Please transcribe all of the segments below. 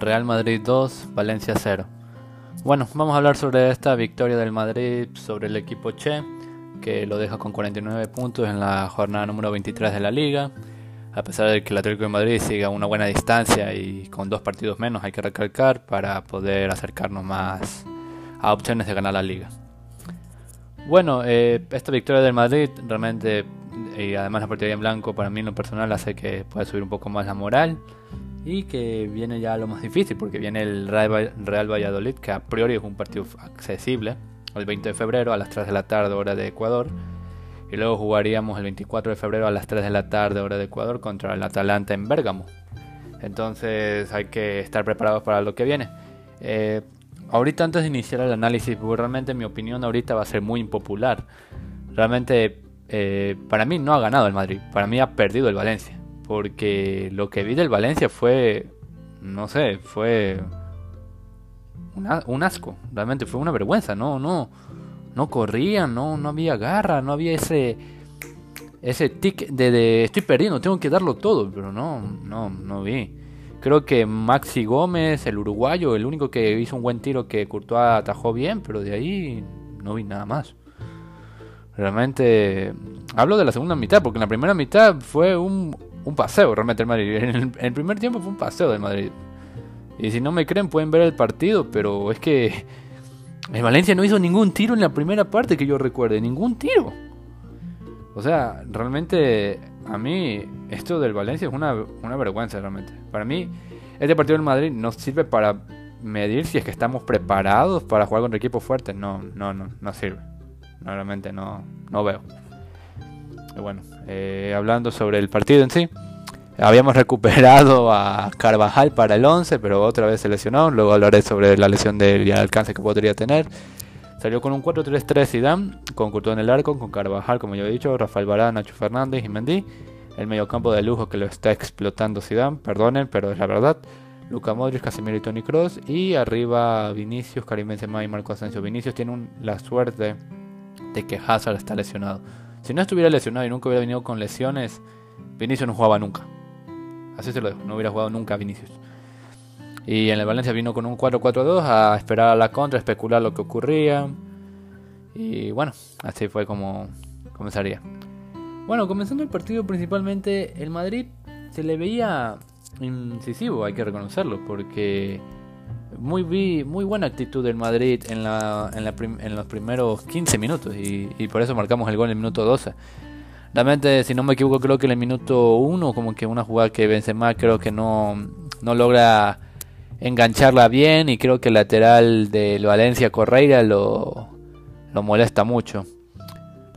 Real Madrid 2, Valencia 0. Bueno, vamos a hablar sobre esta victoria del Madrid sobre el equipo Che, que lo deja con 49 puntos en la jornada número 23 de la liga. A pesar de que el Atlético de Madrid siga una buena distancia y con dos partidos menos hay que recalcar para poder acercarnos más a opciones de ganar la liga. Bueno, eh, esta victoria del Madrid realmente, y además la partida en blanco, para mí en lo personal hace que pueda subir un poco más la moral y que viene ya lo más difícil, porque viene el Real Valladolid, que a priori es un partido accesible, el 20 de febrero a las 3 de la tarde, hora de Ecuador. Y luego jugaríamos el 24 de febrero a las 3 de la tarde, hora de Ecuador, contra el Atalanta en Bérgamo. Entonces hay que estar preparados para lo que viene. Eh, ahorita antes de iniciar el análisis, porque realmente mi opinión ahorita va a ser muy impopular. Realmente eh, para mí no ha ganado el Madrid, para mí ha perdido el Valencia. Porque lo que vi del Valencia fue, no sé, fue un asco, realmente fue una vergüenza, no, no, no corrían, no, no había garra, no había ese, ese tic de, de estoy perdiendo, tengo que darlo todo, pero no, no, no vi. Creo que Maxi Gómez, el uruguayo, el único que hizo un buen tiro que Courtois atajó bien, pero de ahí no vi nada más. Realmente hablo de la segunda mitad, porque en la primera mitad fue un, un paseo realmente el Madrid. En el, primer tiempo fue un paseo del Madrid. Y si no me creen pueden ver el partido, pero es que el Valencia no hizo ningún tiro en la primera parte que yo recuerde, ningún tiro. O sea, realmente a mí esto del Valencia es una, una vergüenza realmente. Para mí, este partido del Madrid no sirve para medir si es que estamos preparados para jugar contra equipos fuertes. No, no, no, no sirve. Realmente no, no veo. Y bueno, eh, hablando sobre el partido en sí. Habíamos recuperado a Carvajal para el 11, pero otra vez se lesionó. Luego hablaré sobre la lesión del y el alcance que podría tener. Salió con un 4-3-3 Zidane, con en el arco, con Carvajal, como ya he dicho, Rafael Varane, Nacho Fernández y Mendy. El mediocampo de lujo que lo está explotando Zidane, perdonen, pero es la verdad. Luca Modric, Casemiro y Toni Kroos. Y arriba Vinicius, Karim Benzema y Marco Asensio. Vinicius tiene la suerte que Hazard está lesionado. Si no estuviera lesionado y nunca hubiera venido con lesiones, Vinicius no jugaba nunca. Así se lo dejo, no hubiera jugado nunca Vinicius. Y en el Valencia vino con un 4-4-2 a esperar a la contra, a especular lo que ocurría. Y bueno, así fue como comenzaría. Bueno, comenzando el partido principalmente, el Madrid se le veía incisivo, hay que reconocerlo, porque muy, muy buena actitud del Madrid en, la, en, los primeros 15 minutos y, y, por eso marcamos el gol en el minuto 12. Realmente, si no me equivoco, creo que en el minuto 1, como que una jugada que Benzema creo que no, no logra engancharla bien y creo que el lateral del Valencia Correira lo, lo molesta mucho.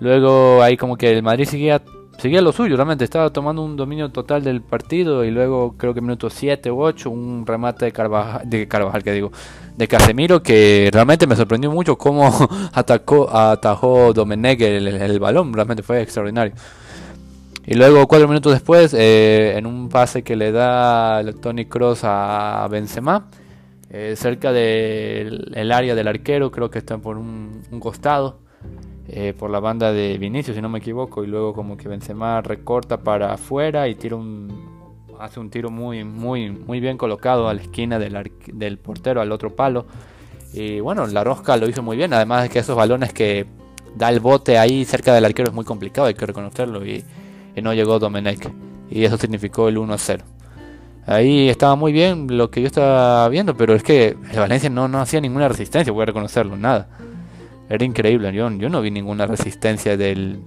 Luego ahí como que el Madrid seguía, seguía lo suyo, realmente. Estaba tomando un dominio total del partido y luego creo que en minuto 7 u 8 un remate de Carvajal, de Carvajal que digo, de Casemiro que realmente me sorprendió mucho cómo atacó, atajó Domenech el, balón, realmente fue extraordinario. Y luego cuatro minutos después, eh, en un pase que le da Tony Cross a Benzema, eh, cerca del área del arquero, creo que está por un, costado, eh, por la banda de Vinicius, si no me equivoco, y luego como que Benzema recorta para afuera y tira un, hace un tiro muy, muy, muy bien colocado a la esquina del, del portero, al otro palo. Y bueno, la rosca lo hizo muy bien, además de que esos balones que da el bote ahí cerca del arquero es muy complicado, hay que reconocerlo. Y, no llegó Domenech. Y eso significó el 1-0. Ahí estaba muy bien lo que yo estaba viendo, pero es que el Valencia no, no hacía ninguna resistencia, voy a reconocerlo, nada. Era increíble, yo, yo no vi ninguna resistencia del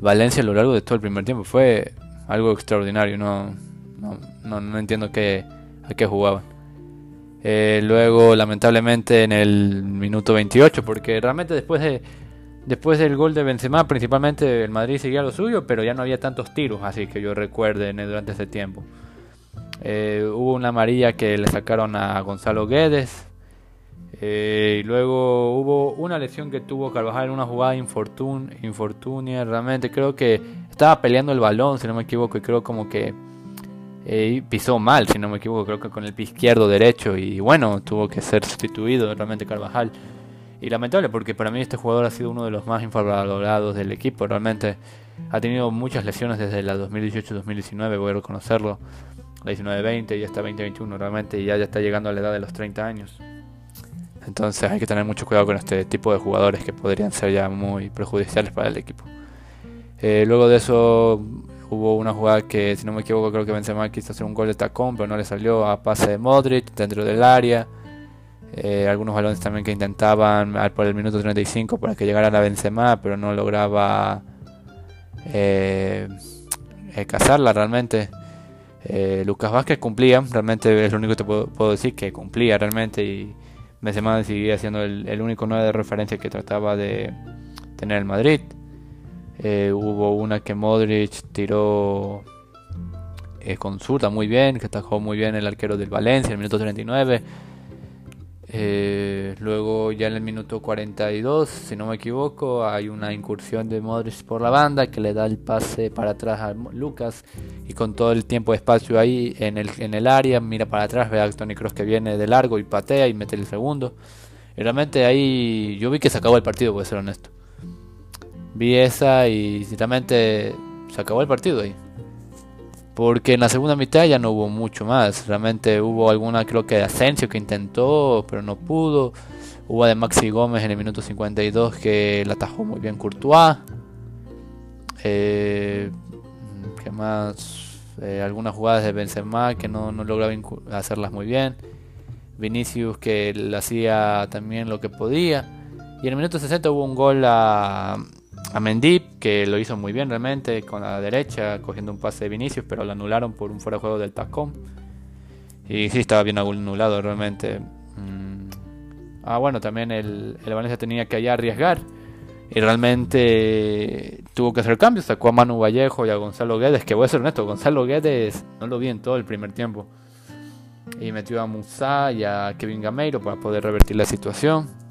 Valencia a lo largo de todo el primer tiempo. Fue algo extraordinario, no, no, no, entiendo qué, a qué jugaban. Eh, luego, lamentablemente, en el minuto 28, porque realmente después de después del gol de Benzema, principalmente el Madrid seguía lo suyo, pero ya no había tantos tiros, así que yo recuerde durante ese tiempo. Eh, hubo una amarilla que le sacaron a Gonzalo Guedes. Eh, y luego hubo una lesión que tuvo Carvajal en una jugada infortun infortunia. Realmente creo que estaba peleando el balón, si no me equivoco, y creo como que eh, pisó mal, si no me equivoco, creo que con el pie izquierdo, derecho, y bueno, tuvo que ser sustituido realmente Carvajal. Y lamentable porque para mí este jugador ha sido uno de los más infravalorados del equipo, realmente ha tenido muchas lesiones desde la 2018-2019, voy a reconocerlo. la 19-20 y hasta 20-21 realmente y ya, ya está llegando a la edad de los 30 años. Entonces hay que tener mucho cuidado con este tipo de jugadores que podrían ser ya muy perjudiciales para el equipo. Eh, luego de eso hubo una jugada que, si no me equivoco, creo que Benzema quiso hacer un gol de tacón, pero no le salió a pase de Modric dentro del área. Eh, algunos balones también que intentaban por el minuto 35 para que llegara la Benzema, pero no lograba eh, cazarla realmente. Lucas Vázquez cumplía, realmente es lo único que te puedo, decir, que cumplía realmente y Benzema seguía siendo el, único 9 de referencia que trataba de tener el Madrid. Eh, hubo una que Modric tiró eh, con zurda muy bien, que atajó muy bien el arquero del Valencia en el minuto 39. Eh, luego ya en el minuto 42, si no me equivoco, hay una incursión de Modric por la banda que le da el pase para atrás a Lucas y con todo el tiempo de espacio ahí en el, en el área, mira para atrás, ve a Tony Cross que viene de largo y patea y mete el segundo. Y realmente ahí yo vi que se acabó el partido, voy a ser honesto vi esa y sinceramente se acabó el partido ahí. Porque en la segunda mitad ya no hubo mucho más. Realmente hubo alguna, creo que de Asensio que intentó, pero no pudo. Hubo de Maxi Gómez en el minuto 52 que la atajó muy bien Courtois. Eh, ¿Qué más? Eh, algunas jugadas de Benzema que no, no lograba hacerlas muy bien. Vinicius que hacía también lo que podía. Y en el minuto 60 hubo un gol a, a Mendy, que lo hizo muy bien realmente, con la derecha, cogiendo un pase de Vinicius, pero lo anularon por un fuera de juego del tacón. Y sí, estaba bien anulado realmente. Mm. Ah, bueno, también el, el Valencia tenía que allá arriesgar. Y realmente tuvo que hacer cambios. Sacó a Manu Vallejo y a Gonzalo Guedes. Que voy a ser honesto, Gonzalo Guedes no lo vi en todo el primer tiempo. Y metió a Musa y a Kevin Gameiro para poder revertir la situación.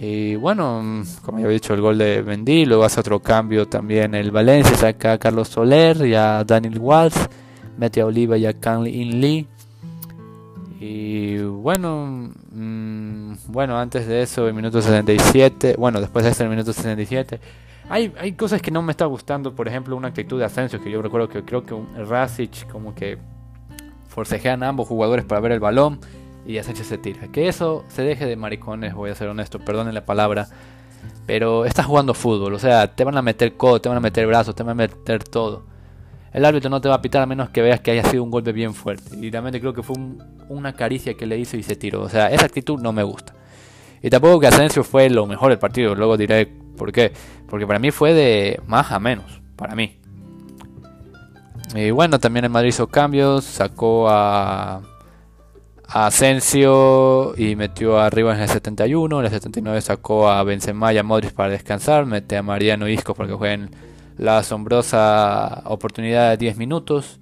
Y bueno, como ya he dicho, el gol de Mendy, luego hace otro cambio también el Valencia, saca a Carlos Soler y a Daniel Walsh, mete a Oliva y a Kang In Lee. Y bueno, mm, bueno, antes de eso, el minuto 77, bueno, después de eso, el minuto 77, hay, hay cosas que no me está gustando, por ejemplo, una actitud de Asensio, que yo recuerdo que creo que un Rasic como que forcejean a ambos jugadores para ver el balón y Asensio se tira. Que eso se deje de maricones, voy a ser honesto, perdonen la palabra. Pero estás jugando fútbol, o sea, te van a meter codo, te van a meter brazos, te van a meter todo. El árbitro no te va a pitar a menos que veas que haya sido un golpe bien fuerte. Y realmente creo que fue una caricia que le hizo y se tiró. O sea, esa actitud no me gusta. Y tampoco que Asensio fue lo mejor del partido. Luego diré por qué. Porque para mí fue de más a menos. Para mí. Y bueno, también el Madrid hizo cambios. Sacó a Asensio y metió arriba en el 71, en el 79 sacó a Benzema y a Modric para descansar, mete a Mariano Isco para que jueguen la asombrosa oportunidad de 10 minutos,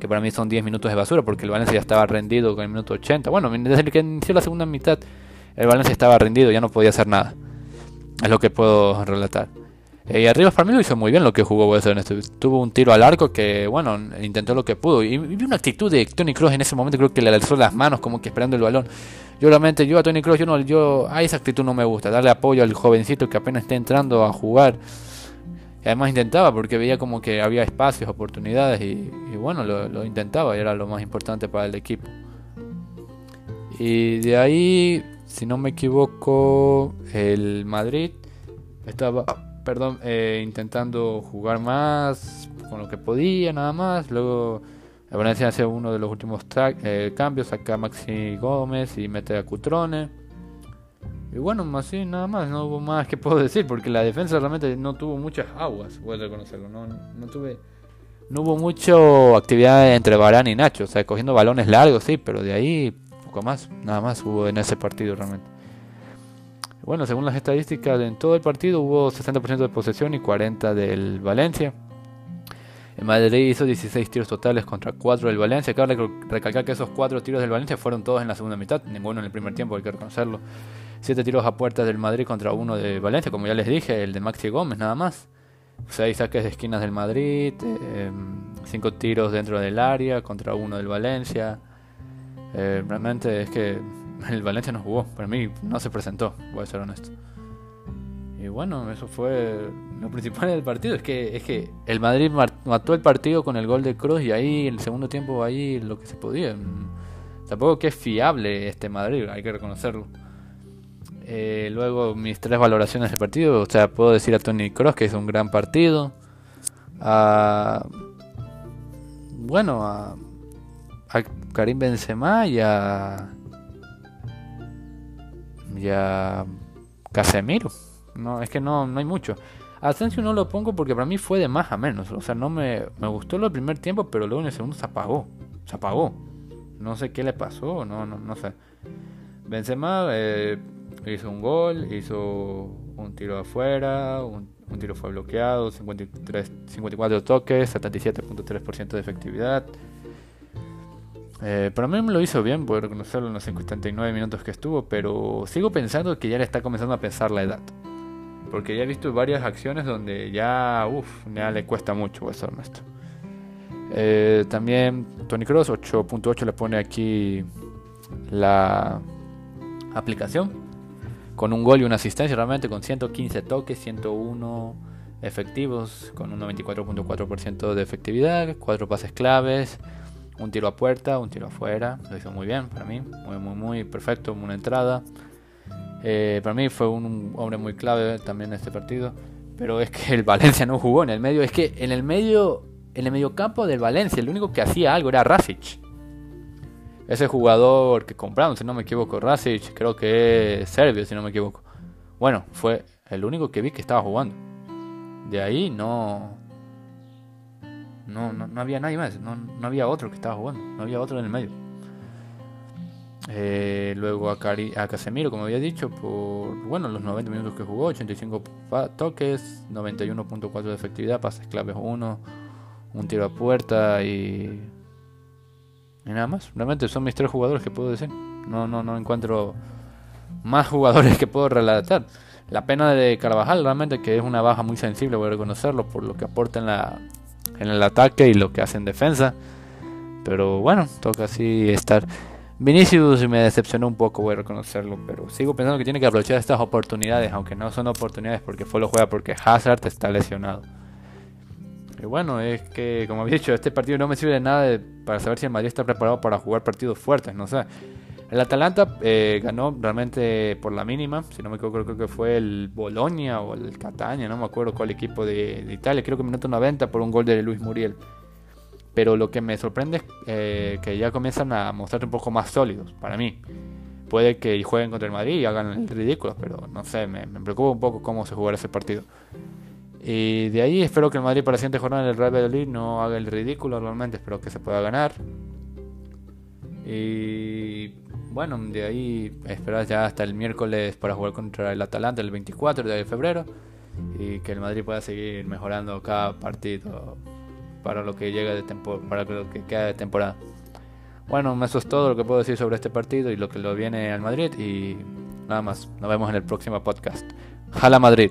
que para mí son 10 minutos de basura porque el Valencia ya estaba rendido con el minuto 80. Bueno, desde que inició la segunda mitad el Valencia estaba rendido, ya no podía hacer nada. Es lo que puedo relatar. Eh, y arriba para mí lo hizo muy bien lo que jugó esto. Tuvo un tiro al arco que, bueno, intentó lo que pudo. Y, vi una actitud de Tony Cross en ese momento, creo que le alzó las manos como que esperando el balón. Yo realmente, yo a Tony Cross, yo no, yo, a esa actitud no me gusta. Darle apoyo al jovencito que apenas está entrando a jugar. Y además intentaba porque veía como que había espacios, oportunidades y, bueno, lo intentaba y era lo más importante para el equipo. Y de ahí, si no me equivoco, el Madrid estaba perdón, eh, intentando jugar más con lo que podía, nada más. Luego el Valencia hace uno de los últimos eh, cambios, saca a Maxi Gómez y mete a Cutrone. Y bueno, así nada más, no hubo más que puedo decir, porque la defensa realmente no tuvo muchas aguas, voy a reconocerlo, no, tuve... No hubo mucha actividad entre Barán y Nacho, o sea, cogiendo balones largos, sí, pero de ahí poco más, nada más hubo en ese partido realmente. Bueno, según las estadísticas, en todo el partido hubo 60% de posesión y 40% del Valencia. El Madrid hizo 16 tiros totales contra 4 del Valencia. Cabe recalcar que esos 4 tiros del Valencia fueron todos en la segunda mitad, ninguno en el primer tiempo, hay que reconocerlo. 7 tiros a puertas del Madrid contra 1 de Valencia, como ya les dije, el de Maxi Gómez nada más. 6 saques de esquinas del Madrid, 5 eh, tiros dentro del área contra 1 del Valencia. Eh, realmente es que el Valencia no jugó, para mí no se presentó, voy a ser honesto. Y bueno, eso fue lo principal del partido. Es que, es que el Madrid mató el partido con el gol de Cruz y ahí, el segundo tiempo, ahí lo que se podía. Tampoco que es fiable este Madrid, hay que reconocerlo. Eh, luego mis tres valoraciones del partido, o sea, puedo decir a Tony Cross que hizo un gran partido. bueno, a, a Karim Benzema y a, y a Casemiro. No, es que no, no hay mucho. Asensio no lo pongo porque para mí fue de más a menos. O sea, no me, me gustó el primer tiempo, pero luego en el segundo se apagó. Se apagó. No sé qué le pasó, no, no, no sé. Benzema eh, hizo un gol, hizo un tiro afuera, un, tiro fue bloqueado, 53, 54 toques, 77.3% de efectividad. Eh, para mí me lo hizo bien, puedo reconocerlo en los 59 minutos que estuvo, pero sigo pensando que ya le está comenzando a pensar la edad. Porque ya he visto varias acciones donde ya, uff, ya le cuesta mucho, voy a. Eh, también Tony Cross 8.8 le pone aquí la aplicación con un gol y una asistencia realmente con 115 toques, 101 efectivos con un 94.4% de efectividad, 4 pases claves, un tiro a puerta, un tiro afuera, lo hizo muy bien para mí, muy muy muy perfecto, una entrada. Eh, para mí fue un, hombre muy clave también en este partido. Pero es que el Valencia no jugó en el medio. Es que en el medio, en el mediocampo del Valencia, el único que hacía algo era Rasic. Ese jugador que compraron, si no me equivoco, Rasic, creo que es serbio, si no me equivoco. Bueno, fue el único que vi que estaba jugando. De ahí no. No, no, había nadie más. No, no había otro que estaba jugando. No había otro en el medio. Eh, luego a, Cari a Casemiro, como había dicho, por bueno los 90 minutos que jugó, 85 toques, 91.4 de efectividad, pases claves 1, un tiro a puerta y, y nada más. Realmente son mis tres jugadores que puedo decir. No, no, no encuentro más jugadores que puedo relatar. La pena de Carvajal realmente que es una baja muy sensible, voy a reconocerlo por lo que aporta en, la, en el ataque y lo que hace en defensa. Pero bueno, toca así estar. Vinicius me decepcionó un poco, voy a reconocerlo, pero sigo pensando que tiene que aprovechar estas oportunidades, aunque no son oportunidades porque fue lo juega porque Hazard está lesionado. Y bueno, es que, como he dicho, este partido no me sirve de nada para saber si el Madrid está preparado para jugar partidos fuertes, no sé. El Atalanta eh, ganó realmente por la mínima, si no me equivoco, creo que fue el Bolonia o el Catania, no me acuerdo cuál equipo de, Italia, creo que minuto 90 por un gol de Luis Muriel. Pero lo que me sorprende es eh, que ya comienzan a mostrarse un poco más sólidos, para mí. Puede que jueguen contra el Madrid y hagan el ridículo, pero no sé, me, preocupa un poco cómo se jugará ese partido. Y de ahí espero que el Madrid para la siguiente jornada del Real Madrid no haga el ridículo realmente, espero que se pueda ganar. Y bueno, de ahí esperar ya hasta el miércoles para jugar contra el Atalanta el 24 de febrero y que el Madrid pueda seguir mejorando cada partido para lo que llega de para lo que queda de temporada. Bueno, eso es todo lo que puedo decir sobre este partido y lo que lo viene al Madrid y nada más. Nos vemos en el próximo podcast. Jala Madrid.